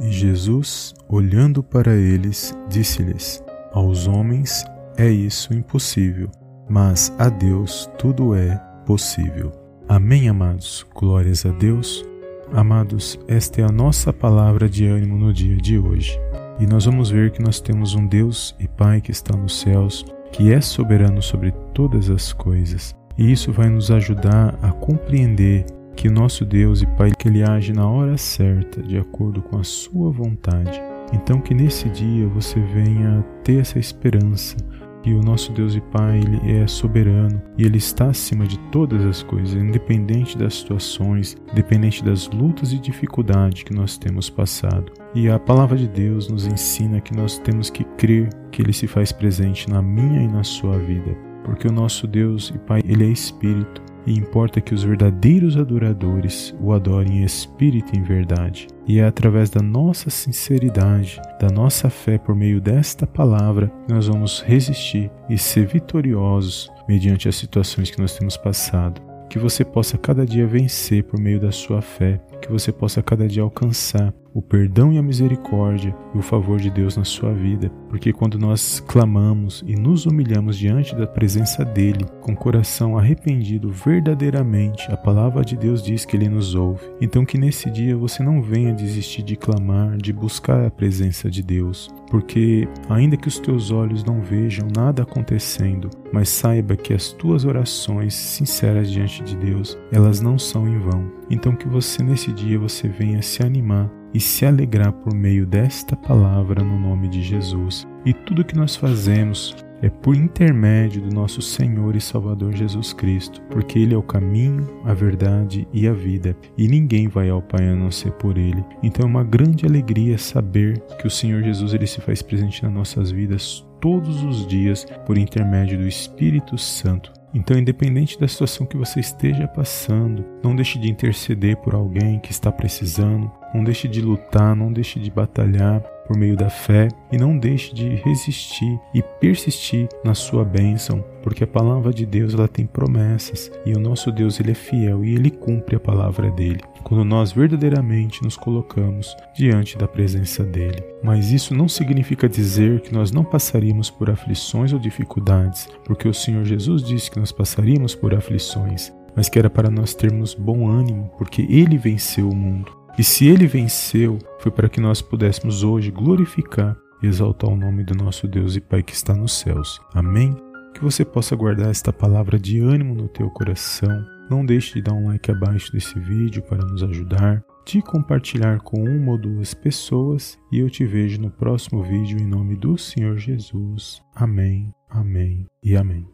E Jesus, olhando para eles, disse-lhes: Aos homens é isso impossível, mas a Deus tudo é possível. Amém, amados. Glórias a Deus. Amados, esta é a nossa palavra de ânimo no dia de hoje. E nós vamos ver que nós temos um Deus e Pai que está nos céus, que é soberano sobre todas as coisas. E isso vai nos ajudar a compreender que o nosso Deus e Pai que ele age na hora certa, de acordo com a sua vontade. Então que nesse dia você venha ter essa esperança que o nosso Deus e Pai ele é soberano e ele está acima de todas as coisas, independente das situações, independente das lutas e dificuldades que nós temos passado. E a palavra de Deus nos ensina que nós temos que crer que ele se faz presente na minha e na sua vida, porque o nosso Deus e Pai ele é espírito e importa que os verdadeiros adoradores o adorem em espírito e em verdade. E é através da nossa sinceridade, da nossa fé por meio desta palavra, que nós vamos resistir e ser vitoriosos mediante as situações que nós temos passado. Que você possa cada dia vencer por meio da sua fé, que você possa cada dia alcançar o perdão e a misericórdia e o favor de Deus na sua vida, porque quando nós clamamos e nos humilhamos diante da presença dele, com coração arrependido verdadeiramente, a palavra de Deus diz que ele nos ouve. Então que nesse dia você não venha desistir de clamar, de buscar a presença de Deus, porque ainda que os teus olhos não vejam nada acontecendo, mas saiba que as tuas orações sinceras diante de Deus, elas não são em vão. Então que você nesse dia você venha se animar e se alegrar por meio desta palavra no nome de Jesus. E tudo que nós fazemos é por intermédio do nosso Senhor e Salvador Jesus Cristo, porque Ele é o caminho, a verdade e a vida, e ninguém vai ao Pai a não ser por Ele. Então é uma grande alegria saber que o Senhor Jesus ele se faz presente nas nossas vidas todos os dias por intermédio do Espírito Santo. Então, independente da situação que você esteja passando, não deixe de interceder por alguém que está precisando, não deixe de lutar, não deixe de batalhar por meio da fé e não deixe de resistir e persistir na sua bênção, porque a palavra de Deus ela tem promessas e o nosso Deus ele é fiel e ele cumpre a palavra dele quando nós verdadeiramente nos colocamos diante da presença dele. Mas isso não significa dizer que nós não passaríamos por aflições ou dificuldades, porque o Senhor Jesus disse que nós passaríamos por aflições, mas que era para nós termos bom ânimo, porque ele venceu o mundo. E se ele venceu, foi para que nós pudéssemos hoje glorificar e exaltar o nome do nosso Deus e Pai que está nos céus. Amém? Que você possa guardar esta palavra de ânimo no teu coração não deixe de dar um like abaixo desse vídeo para nos ajudar, de compartilhar com uma ou duas pessoas e eu te vejo no próximo vídeo em nome do Senhor Jesus. Amém, amém e amém.